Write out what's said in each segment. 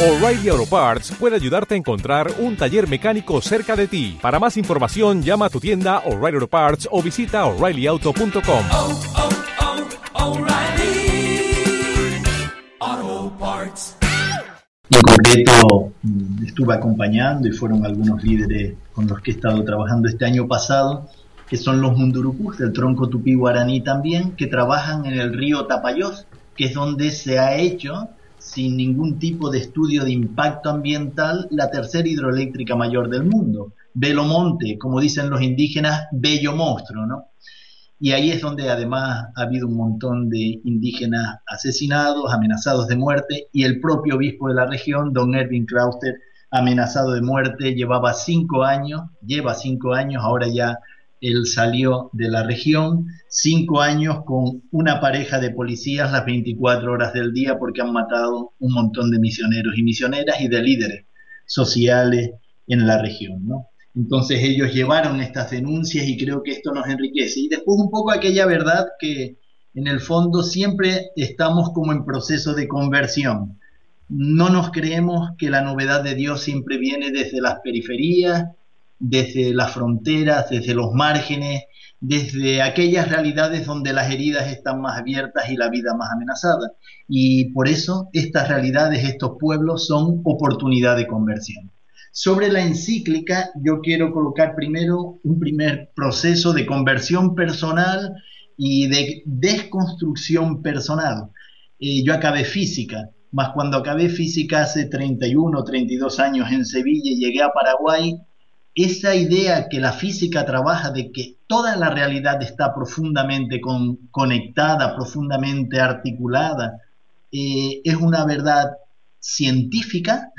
O'Reilly Auto Parts puede ayudarte a encontrar un taller mecánico cerca de ti. Para más información, llama a tu tienda O'Reilly Auto Parts o visita oreillyauto.com. oh, oh, O'Reilly Auto Parts. En concreto mm, estuve acompañando y fueron algunos líderes con los que he estado trabajando este año pasado, que son los mundurucús del tronco tupí guaraní también, que trabajan en el río Tapayós, que es donde se ha hecho sin ningún tipo de estudio de impacto ambiental la tercera hidroeléctrica mayor del mundo. Belomonte, como dicen los indígenas, bello monstruo, ¿no? Y ahí es donde además ha habido un montón de indígenas asesinados, amenazados de muerte, y el propio obispo de la región, don Erwin Klauster, amenazado de muerte, llevaba cinco años, lleva cinco años, ahora ya él salió de la región, cinco años con una pareja de policías las 24 horas del día porque han matado un montón de misioneros y misioneras y de líderes sociales en la región, ¿no? Entonces ellos llevaron estas denuncias y creo que esto nos enriquece. Y después un poco aquella verdad que en el fondo siempre estamos como en proceso de conversión. No nos creemos que la novedad de Dios siempre viene desde las periferias, desde las fronteras, desde los márgenes, desde aquellas realidades donde las heridas están más abiertas y la vida más amenazada. Y por eso estas realidades, estos pueblos son oportunidad de conversión. Sobre la encíclica, yo quiero colocar primero un primer proceso de conversión personal y de desconstrucción personal. Eh, yo acabé física, más cuando acabé física hace 31 o 32 años en Sevilla y llegué a Paraguay, esa idea que la física trabaja de que toda la realidad está profundamente con, conectada, profundamente articulada, eh, es una verdad científica,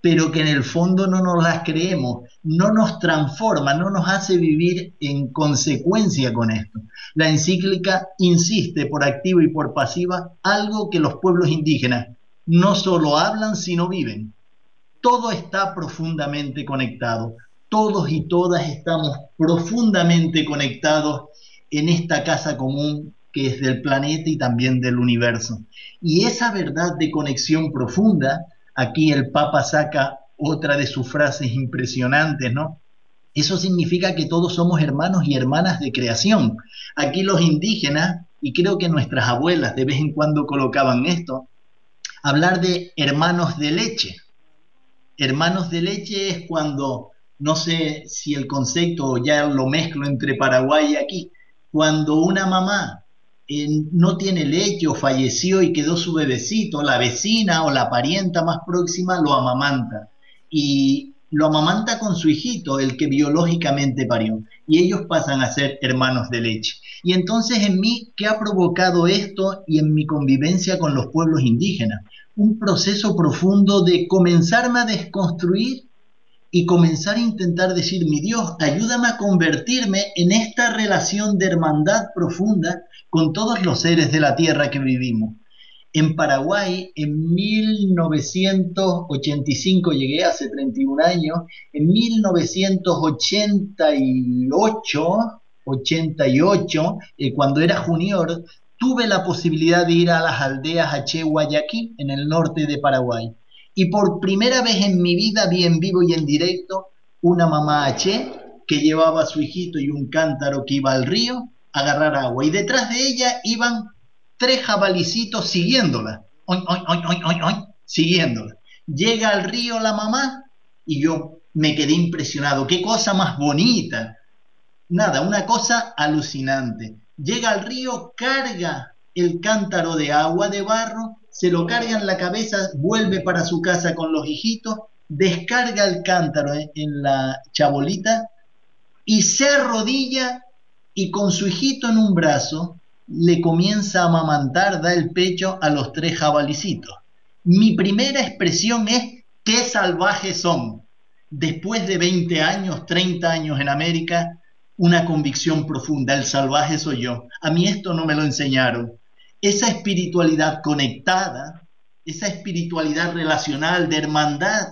pero que en el fondo no nos las creemos, no nos transforma, no nos hace vivir en consecuencia con esto. La encíclica insiste por activa y por pasiva algo que los pueblos indígenas no solo hablan, sino viven. Todo está profundamente conectado, todos y todas estamos profundamente conectados en esta casa común que es del planeta y también del universo. Y esa verdad de conexión profunda, aquí el Papa saca otra de sus frases impresionantes, ¿no? Eso significa que todos somos hermanos y hermanas de creación. Aquí los indígenas, y creo que nuestras abuelas de vez en cuando colocaban esto, hablar de hermanos de leche. Hermanos de leche es cuando no sé si el concepto ya lo mezclo entre Paraguay y aquí, cuando una mamá eh, no tiene leche o falleció y quedó su bebecito, la vecina o la parienta más próxima lo amamanta y lo amamanta con su hijito, el que biológicamente parió, y ellos pasan a ser hermanos de leche. Y entonces en mí, ¿qué ha provocado esto y en mi convivencia con los pueblos indígenas? Un proceso profundo de comenzarme a desconstruir y comenzar a intentar decir, mi Dios, ayúdame a convertirme en esta relación de hermandad profunda con todos los seres de la tierra que vivimos. En Paraguay, en 1985, llegué hace 31 años, en 1988, 88, eh, cuando era junior, tuve la posibilidad de ir a las aldeas Achehuayaqui, en el norte de Paraguay y por primera vez en mi vida vi en vivo y en directo una mamá H que llevaba a su hijito y un cántaro que iba al río a agarrar agua y detrás de ella iban tres jabalicitos siguiéndola, oin, oin, oin, siguiéndola. Llega al río la mamá y yo me quedé impresionado, qué cosa más bonita. Nada, una cosa alucinante. Llega al río, carga el cántaro de agua de barro se lo carga en la cabeza, vuelve para su casa con los hijitos, descarga el cántaro en la chabolita y se arrodilla y con su hijito en un brazo le comienza a amamantar, da el pecho a los tres jabalicitos. Mi primera expresión es, qué salvajes son. Después de 20 años, 30 años en América, una convicción profunda, el salvaje soy yo. A mí esto no me lo enseñaron esa espiritualidad conectada, esa espiritualidad relacional, de hermandad,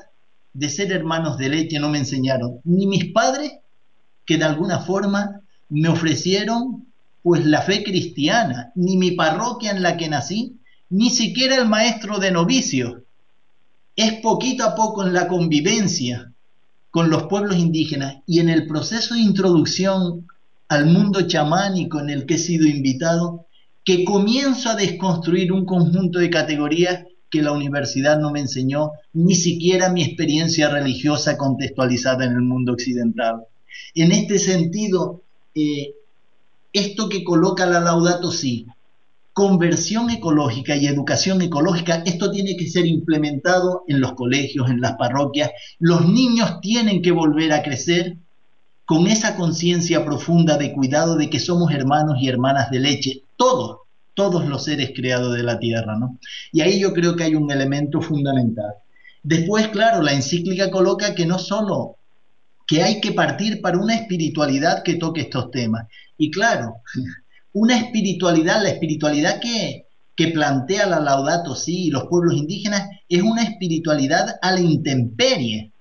de ser hermanos de leche, no me enseñaron. Ni mis padres, que de alguna forma me ofrecieron pues la fe cristiana, ni mi parroquia en la que nací, ni siquiera el maestro de novicios. es poquito a poco en la convivencia con los pueblos indígenas y en el proceso de introducción al mundo chamánico en el que he sido invitado, que comienzo a desconstruir un conjunto de categorías que la universidad no me enseñó, ni siquiera mi experiencia religiosa contextualizada en el mundo occidental. En este sentido, eh, esto que coloca la Laudato Si, conversión ecológica y educación ecológica, esto tiene que ser implementado en los colegios, en las parroquias. Los niños tienen que volver a crecer con esa conciencia profunda de cuidado de que somos hermanos y hermanas de leche, todos, todos los seres creados de la tierra, ¿no? Y ahí yo creo que hay un elemento fundamental. Después, claro, la encíclica coloca que no solo que hay que partir para una espiritualidad que toque estos temas. Y claro, una espiritualidad, la espiritualidad que, plantea la Laudato Si y los pueblos indígenas es una espiritualidad a la intemperie,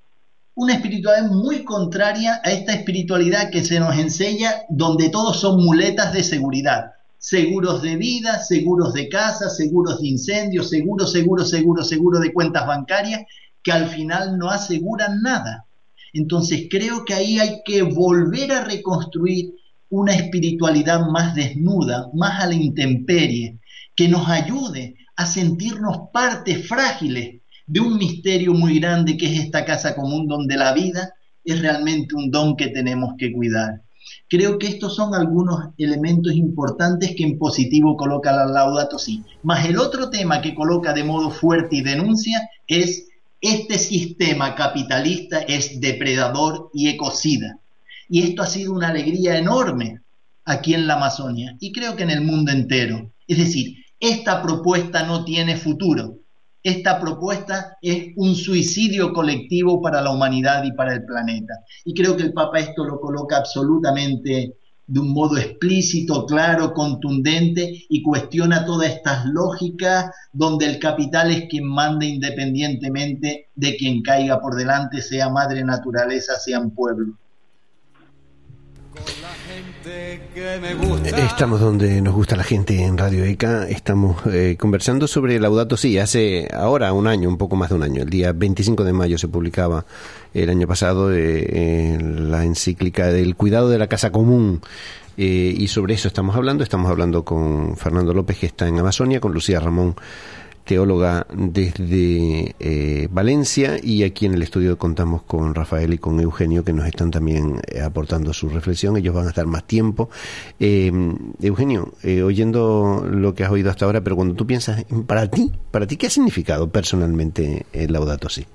una espiritualidad muy contraria a esta espiritualidad que se nos enseña donde todos son muletas de seguridad. Seguros de vida, seguros de casa, seguros de incendios, seguros, seguros, seguros, seguros de cuentas bancarias, que al final no aseguran nada. Entonces creo que ahí hay que volver a reconstruir una espiritualidad más desnuda, más a la intemperie, que nos ayude a sentirnos partes frágiles de un misterio muy grande que es esta casa común donde la vida es realmente un don que tenemos que cuidar. Creo que estos son algunos elementos importantes que en positivo coloca la Laudato Si. Más el otro tema que coloca de modo fuerte y denuncia es este sistema capitalista es depredador y ecocida. Y esto ha sido una alegría enorme aquí en la Amazonia y creo que en el mundo entero. Es decir, esta propuesta no tiene futuro. Esta propuesta es un suicidio colectivo para la humanidad y para el planeta. Y creo que el Papa esto lo coloca absolutamente de un modo explícito, claro, contundente y cuestiona todas estas lógicas donde el capital es quien manda independientemente de quien caiga por delante, sea madre naturaleza, sean pueblo. Estamos donde nos gusta la gente en Radio ECA. Estamos eh, conversando sobre Laudato Si. Hace ahora un año, un poco más de un año, el día 25 de mayo se publicaba el año pasado eh, la encíclica del cuidado de la casa común. Eh, y sobre eso estamos hablando. Estamos hablando con Fernando López, que está en Amazonia, con Lucía Ramón teóloga desde eh, Valencia y aquí en el estudio contamos con Rafael y con Eugenio que nos están también eh, aportando su reflexión. Ellos van a estar más tiempo. Eh, Eugenio, oyendo lo que has oído hasta ahora, pero cuando tú piensas, para ti, para ti, ¿qué ha significado personalmente el Laudato Si?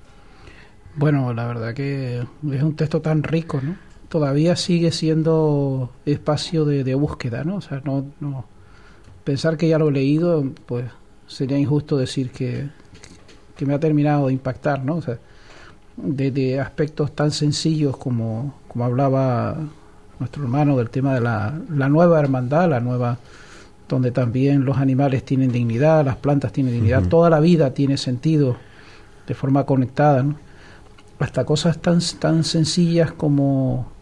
Bueno, la verdad que es un texto tan rico, ¿no? Todavía sigue siendo espacio de, de búsqueda, ¿no? O sea, no, no pensar que ya lo he leído, pues sería injusto decir que, que me ha terminado de impactar, ¿no? O sea, de, aspectos tan sencillos como, como hablaba nuestro hermano del tema de la, la nueva hermandad, la nueva donde también los animales tienen dignidad, las plantas tienen dignidad, toda la vida tiene sentido de forma conectada, ¿no? hasta cosas tan, tan sencillas como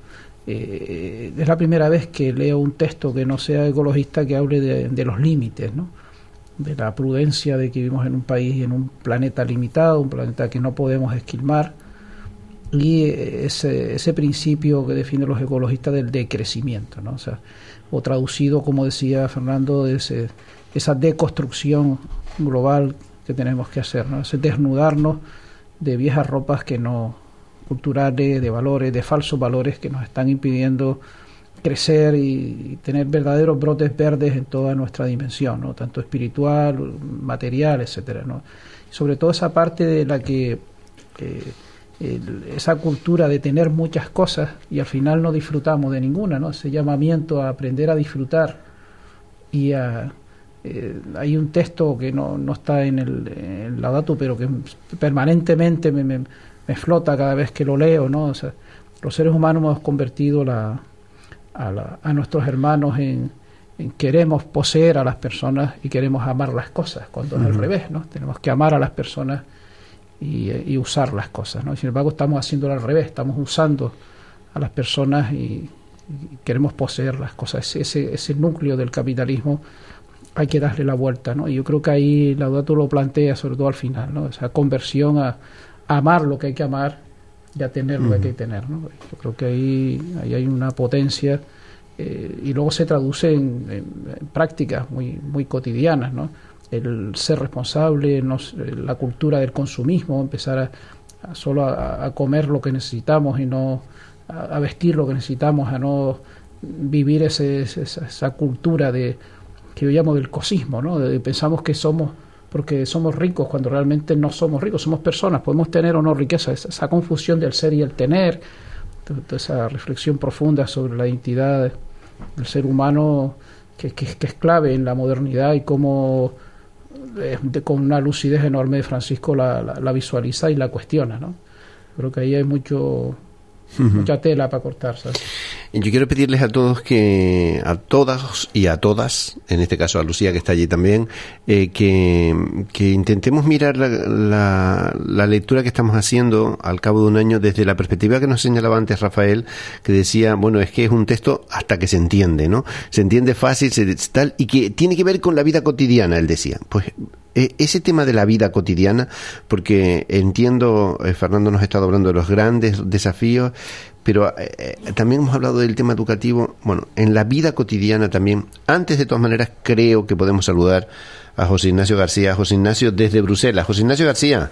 eh, es la primera vez que leo un texto que no sea ecologista que hable de, de los límites, ¿no? De la prudencia de que vivimos en un país y en un planeta limitado, un planeta que no podemos esquilmar, y ese, ese principio que definen los ecologistas del decrecimiento, ¿no? o, sea, o traducido, como decía Fernando, ese, esa deconstrucción global que tenemos que hacer, ¿no? ese desnudarnos de viejas ropas que no culturales, de valores, de falsos valores que nos están impidiendo crecer y, tener verdaderos brotes verdes en toda nuestra dimensión, ¿no? tanto espiritual, material, etcétera, ¿no? sobre todo esa parte de la que esa cultura de tener muchas cosas y al final no disfrutamos de ninguna, ¿no? ese llamamiento a aprender a disfrutar y a eh, hay un texto que no, no está en el, la dato pero que permanentemente me, me, me, flota cada vez que lo leo, ¿no? O sea, los seres humanos hemos convertido la, a, nuestros hermanos en, queremos poseer a las personas y queremos amar las cosas, cuando es al revés, ¿no? Tenemos que amar a las personas y, usar las cosas, ¿no? Sin embargo, estamos haciéndolo al revés, estamos usando a las personas y, queremos poseer las cosas. Ese, ese núcleo del capitalismo hay que darle la vuelta, ¿no? Y yo creo que ahí Laudato lo plantea, sobre todo al final, ¿no? Esa conversión a, amar lo que hay que amar y a tener lo que hay que tener, ¿no? Yo creo que ahí, ahí hay una potencia eh, y luego se traduce en, prácticas muy, muy cotidianas, ¿no? El ser responsable, la cultura del consumismo, empezar a, solo a, comer lo que necesitamos y no a, vestir lo que necesitamos, a no vivir ese, esa cultura de que yo llamo del cosismo, ¿no? pensamos que somos porque somos ricos cuando realmente no somos ricos, somos personas, podemos tener o no riqueza, esa, confusión del ser y el tener, toda esa reflexión profunda sobre la identidad del ser humano que, que, es clave en la modernidad y cómo eh, con una lucidez enorme de Francisco la, la, visualiza y la cuestiona. ¿no? Creo que ahí hay mucho, mucha tela para cortar. ¿sabes? Yo quiero pedirles a todos que, a todas y a todas, en este caso a Lucía que está allí también, eh, que, intentemos mirar la, la, lectura que estamos haciendo al cabo de un año desde la perspectiva que nos señalaba antes Rafael, que decía, bueno, es que es un texto hasta que se entiende, ¿no? Se entiende fácil, se, tal, y que tiene que ver con la vida cotidiana, él decía. Pues ese tema de la vida cotidiana, porque entiendo, eh, Fernando nos ha estado hablando de los grandes desafíos, pero eh, eh, también hemos hablado del tema educativo, bueno, en la vida cotidiana también. Antes, de todas maneras, creo que podemos saludar a José Ignacio García. José Ignacio desde Bruselas. José Ignacio García.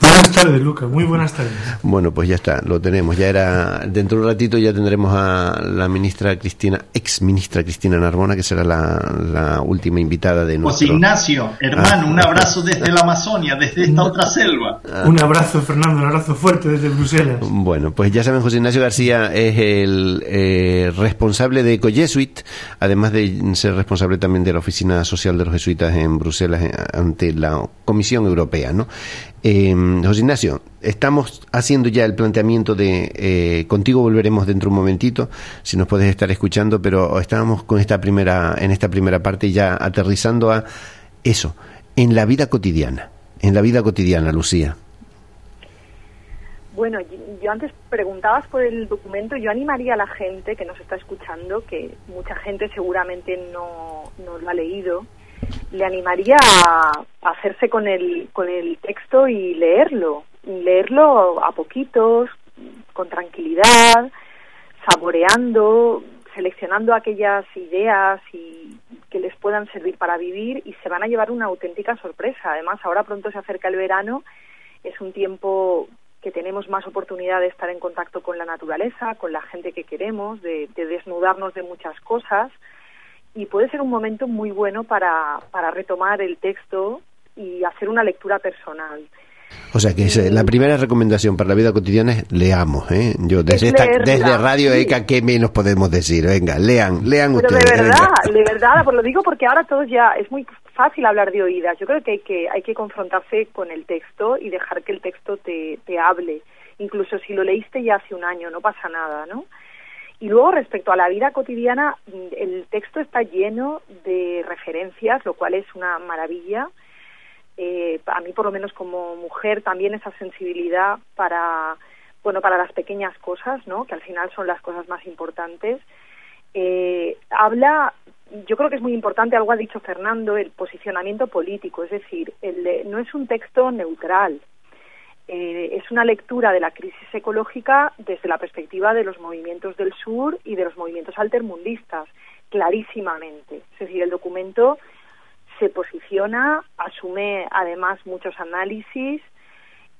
Buenas tardes, Lucas. Muy buenas tardes. Bueno, pues ya está, lo tenemos. Ya era dentro de un ratito ya tendremos a la ministra Cristina, ex ministra Cristina Narbona, que será la, última invitada de nuestro. José Ignacio, hermano, un abrazo desde la Amazonia, desde esta otra selva. Un abrazo, Fernando, un abrazo fuerte desde Bruselas. Bueno, pues ya saben, José Ignacio García es el eh, responsable de Ecojesuit, además de ser responsable también de la Oficina Social de los Jesuitas en Bruselas eh, ante la Comisión Europea, ¿no? Eh, José Ignacio, estamos haciendo ya el planteamiento de eh, contigo volveremos dentro de un momentito, si nos puedes estar escuchando, pero estábamos con esta primera en esta primera parte ya aterrizando a eso, en la vida cotidiana, en la vida cotidiana, Lucía. Bueno, yo antes preguntabas por el documento, yo animaría a la gente que nos está escuchando, que mucha gente seguramente no, no lo ha leído, le animaría a, hacerse con el, con el texto y leerlo, leerlo a poquitos, con tranquilidad, saboreando, seleccionando aquellas ideas y que les puedan servir para vivir y se van a llevar una auténtica sorpresa. Además, ahora pronto se acerca el verano, es un tiempo que tenemos más oportunidad de estar en contacto con la naturaleza, con la gente que queremos, de desnudarnos de muchas cosas y puede ser un momento muy bueno para, para retomar el texto y hacer una lectura personal. O sea que es, la primera recomendación para la vida cotidiana es leamos, ¿eh? Yo desde, esta, desde Radio ECA, ¿qué menos podemos decir? Venga, lean, lean Pero ustedes. de verdad, de verdad, pues lo digo porque ahora todos ya, es muy fácil hablar de oídas. Yo creo que hay que, hay que confrontarse con el texto y dejar que el texto te, te hable. Incluso si lo leíste ya hace un año, no pasa nada, ¿no? Y luego, respecto a la vida cotidiana, el texto está lleno de referencias, lo cual es una maravilla. Eh, a mí, por lo menos como mujer, también esa sensibilidad para, bueno, para las pequeñas cosas, ¿no? Que al final son las cosas más importantes. Eh, habla, yo creo que es muy importante, algo ha dicho Fernando, el posicionamiento político, es decir, el, no es un texto neutral, eh, es una lectura de la crisis ecológica desde la perspectiva de los movimientos del sur y de los movimientos altermundistas, clarísimamente. Es decir, el documento se posiciona, asume además muchos análisis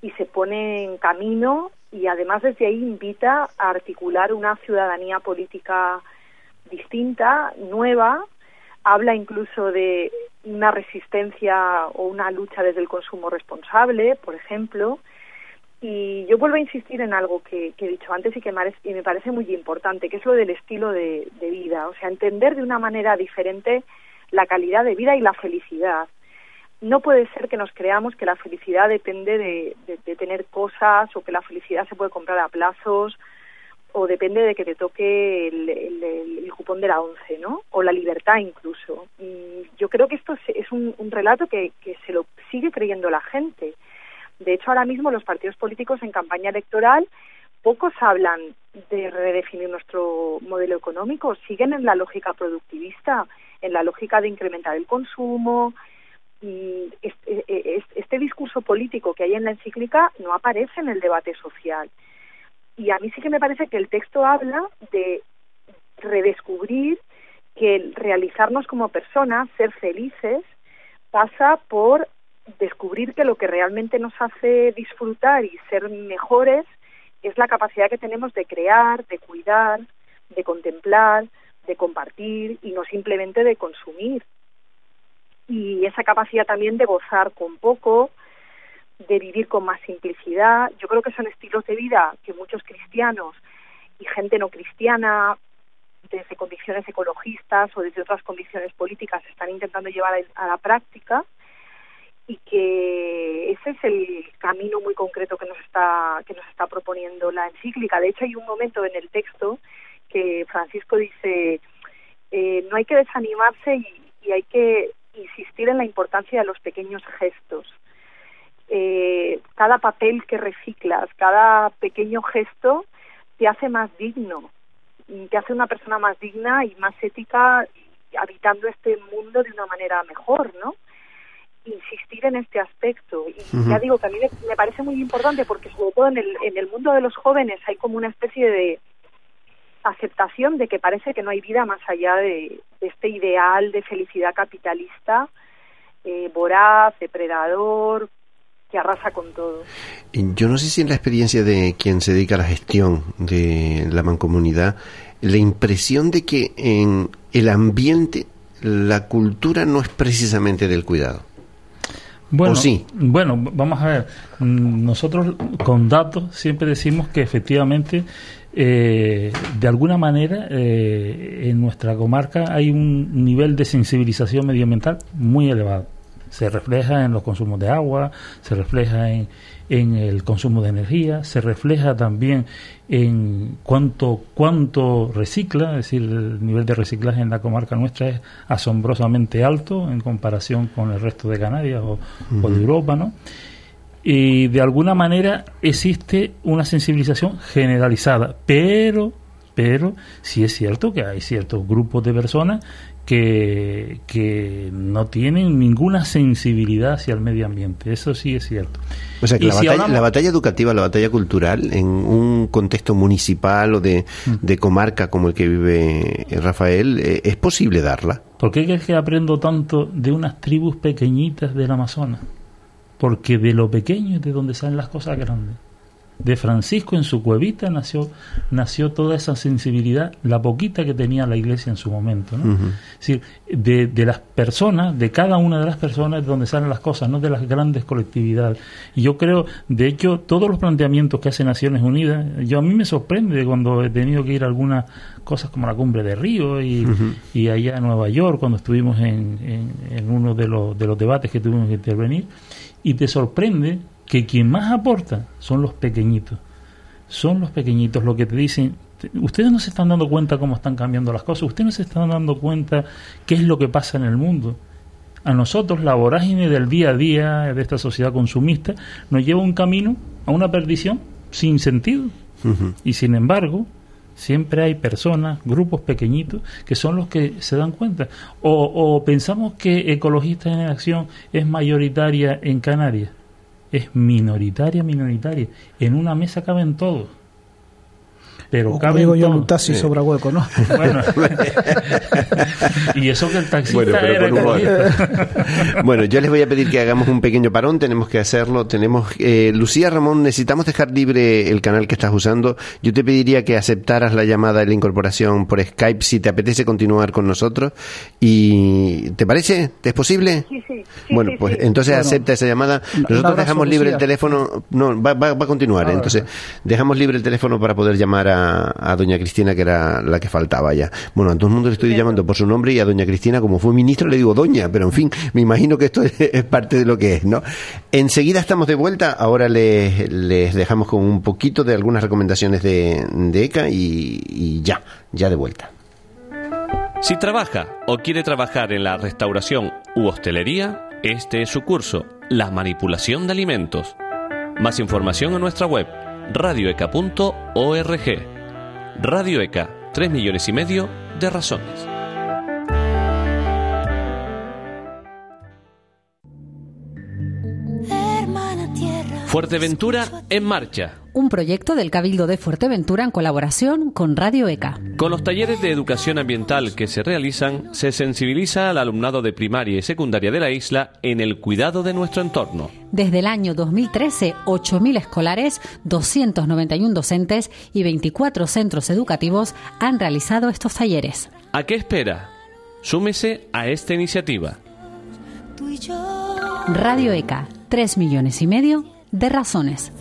y se pone en camino y además desde ahí invita a articular una ciudadanía política distinta, nueva, habla incluso de una resistencia o una lucha desde el consumo responsable, por ejemplo, y yo vuelvo a insistir en algo que, he dicho antes y que me parece muy importante, que es lo del estilo de, vida, o sea, entender de una manera diferente la calidad de vida y la felicidad. No puede ser que nos creamos que la felicidad depende de, tener cosas o que la felicidad se puede comprar a plazos o depende de que te toque el, cupón de la once, ¿no? O la libertad incluso. Y yo creo que esto es, un, un relato que, que se lo sigue creyendo la gente de hecho, ahora mismo los partidos políticos en campaña electoral pocos hablan de redefinir nuestro modelo económico, siguen en la lógica productivista en la lógica de incrementar el consumo. Este, este discurso político que hay en la encíclica no aparece en el debate social. Y a mí sí que me parece que el texto habla de redescubrir que realizarnos como personas, ser felices, pasa por descubrir que lo que realmente nos hace disfrutar y ser mejores es la capacidad que tenemos de crear, de cuidar, de contemplar, de compartir y no simplemente de consumir. Y esa capacidad también de gozar con poco, de vivir con más simplicidad. Yo creo que son estilos de vida que muchos cristianos y gente no cristiana, desde convicciones ecologistas o desde otras convicciones políticas, están intentando llevar a la práctica y que ese es el camino muy concreto que nos está que nos está proponiendo la encíclica. De hecho, hay un momento en el texto que Francisco dice eh, no hay que desanimarse y, hay que insistir en la importancia de los pequeños gestos. Eh, cada papel que reciclas, cada pequeño gesto te hace más digno, te hace una persona más digna y más ética habitando este mundo de una manera mejor, ¿no? Insistir en este aspecto. Y ya digo que a mí me, parece muy importante porque sobre todo en el, en el mundo de los jóvenes hay como una especie de aceptación de que parece que no hay vida más allá de, este ideal de felicidad capitalista, eh, voraz, depredador, que arrasa con todo. Yo no sé si en la experiencia de quien se dedica a la gestión de la mancomunidad, la impresión de que en el ambiente la cultura no es precisamente del cuidado. Bueno, bueno, vamos a ver. Nosotros con datos siempre decimos que efectivamente, eh, de alguna manera, eh, en nuestra comarca hay un nivel de sensibilización medioambiental muy elevado. Se refleja en los consumos de agua, se refleja en, en el consumo de energía, se refleja también en cuánto, cuánto recicla, es decir, el nivel de reciclaje en la comarca nuestra es asombrosamente alto en comparación con el resto de Canarias o, de Europa, ¿no? Y de alguna manera existe una sensibilización generalizada, pero pero sí es cierto que hay ciertos grupos de personas que, que no tienen ninguna sensibilidad hacia el medio ambiente. Eso sí es cierto. O sea que la, batalla, educativa, la batalla cultural, en un contexto municipal o de, de comarca como el que vive Rafael, eh, ¿es posible darla? ¿Por qué es que aprendo tanto de unas tribus pequeñitas del Amazonas? Porque de lo pequeño es de donde salen las cosas grandes de Francisco en su cuevita nació, nació toda esa sensibilidad, la poquita que tenía la iglesia en su momento. ¿no? Es decir, de, de, las personas, de cada una de las personas de donde salen las cosas, no de las grandes colectividades. Y yo creo, de hecho, todos los planteamientos que hace Naciones Unidas, yo a mí me sorprende cuando he tenido que ir a algunas cosas como la cumbre de Río y, y allá en Nueva York, cuando estuvimos en, en, en uno de los, de los debates que tuvimos que intervenir, y te sorprende que quien más aporta son los pequeñitos. Son los pequeñitos los que te dicen, ustedes no se están dando cuenta cómo están cambiando las cosas, ustedes no se están dando cuenta qué es lo que pasa en el mundo. A nosotros la vorágine del día a día de esta sociedad consumista nos lleva un camino a una perdición sin sentido. Y sin embargo, siempre hay personas, grupos pequeñitos, que son los que se dan cuenta. O, o pensamos que Ecologistas en Acción es mayoritaria en Canarias es minoritaria, minoritaria. En una mesa caben todos. Pero caben digo yo un taxi sobra hueco, ¿no? Bueno, y eso que el taxista bueno, era bueno, yo les voy a pedir que hagamos un pequeño parón, tenemos que hacerlo. Tenemos eh, Lucía Ramón, necesitamos dejar libre el canal que estás usando. Yo te pediría que aceptaras la llamada de la incorporación por Skype si te apetece continuar con nosotros. ¿Y te parece? ¿Es posible? Sí, sí. bueno, pues entonces acepta esa llamada. Nosotros dejamos libre el teléfono. No, va, va, a continuar. entonces, dejamos libre el teléfono para poder llamar a, a, doña Cristina, que era la que faltaba ya. Bueno, a todo el mundo le estoy llamando por su nombre y a doña Cristina, como fue ministro, le digo doña, pero en fin, me imagino que esto es, parte de lo que es, ¿no? Enseguida estamos de vuelta. Ahora les, les dejamos con un poquito de algunas recomendaciones de, de ECA y, y ya, ya de vuelta. Si trabaja o quiere trabajar en la restauración u hostelería, este es su curso, La manipulación de alimentos. Más información en nuestra web radioeca.org. Radio ECA, 3 millones y medio de razones. Fuerteventura en marcha. Un proyecto del Cabildo de Fuerteventura en colaboración con Radio ECA. Con los talleres de educación ambiental que se realizan, se sensibiliza al alumnado de primaria y secundaria de la isla en el cuidado de nuestro entorno. Desde el año 2013, 8.000 escolares, 291 docentes y 24 centros educativos han realizado estos talleres. ¿A qué espera? Súmese a esta iniciativa. Radio ECA, 3 millones y medio de razones.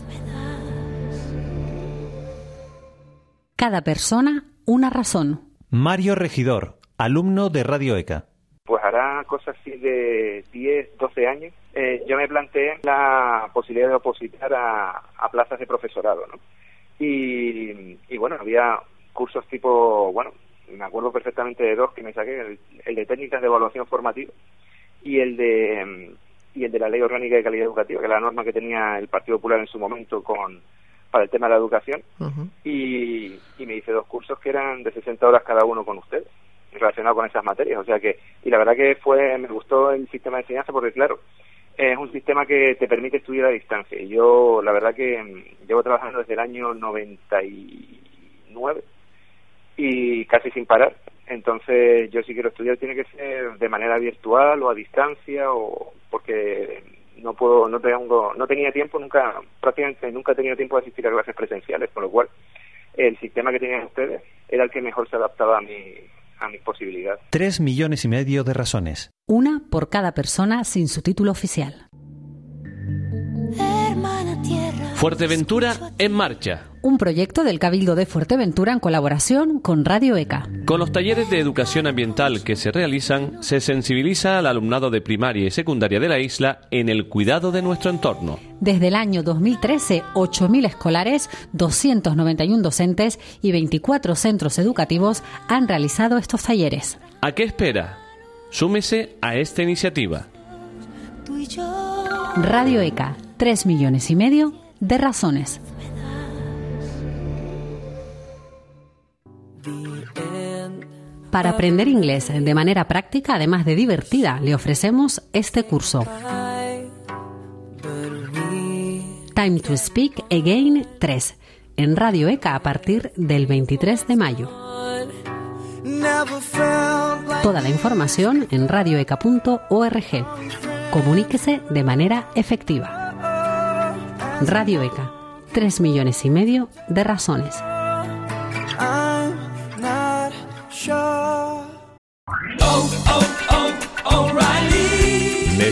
Cada persona, una razón. Mario Regidor, alumno de Radio ECA. Pues hará cosas así de 10, 12 años. Eh, yo me planteé la posibilidad de opositar a, a plazas de profesorado, ¿no? Y, y, bueno, había cursos tipo, bueno, me acuerdo perfectamente de dos que me saqué, el, el de técnicas de evaluación formativa y el de y el de la Ley Orgánica de Calidad Educativa, que es la norma que tenía el Partido Popular en su momento con para el tema de la educación, y, y me hice dos cursos que eran de 60 horas cada uno con ustedes, relacionados con esas materias. O sea que, y la verdad que fue, me gustó el sistema de enseñanza porque, claro, es un sistema que te permite estudiar a distancia. Y yo, la verdad que mm, llevo trabajando desde el año 99 y casi sin parar. Entonces, yo si quiero estudiar tiene que ser de manera virtual o a distancia o porque no puedo no tengo no tenía tiempo nunca prácticamente nunca he tenido tiempo de asistir a clases presenciales, con lo cual el sistema que tenían ustedes era el que mejor se adaptaba a mi a mis posibilidades. Tres millones y medio de razones. Una por cada persona sin su título oficial. Fuerteventura en marcha. Un proyecto del Cabildo de Fuerteventura en colaboración con Radio ECA. Con los talleres de educación ambiental que se realizan, se sensibiliza al alumnado de primaria y secundaria de la isla en el cuidado de nuestro entorno. Desde el año 2013, 8.000 escolares, 291 docentes y 24 centros educativos han realizado estos talleres. ¿A qué espera? Súmese a esta iniciativa. Radio ECA, 3 millones y medio de razones. Para aprender inglés de manera práctica, además de divertida, le ofrecemos este curso. Time to Speak Again 3 en Radio ECA a partir del 23 de mayo. Toda la información en radioeca.org. Comuníquese de manera efectiva. Radio ECA, 3 millones y medio de razones.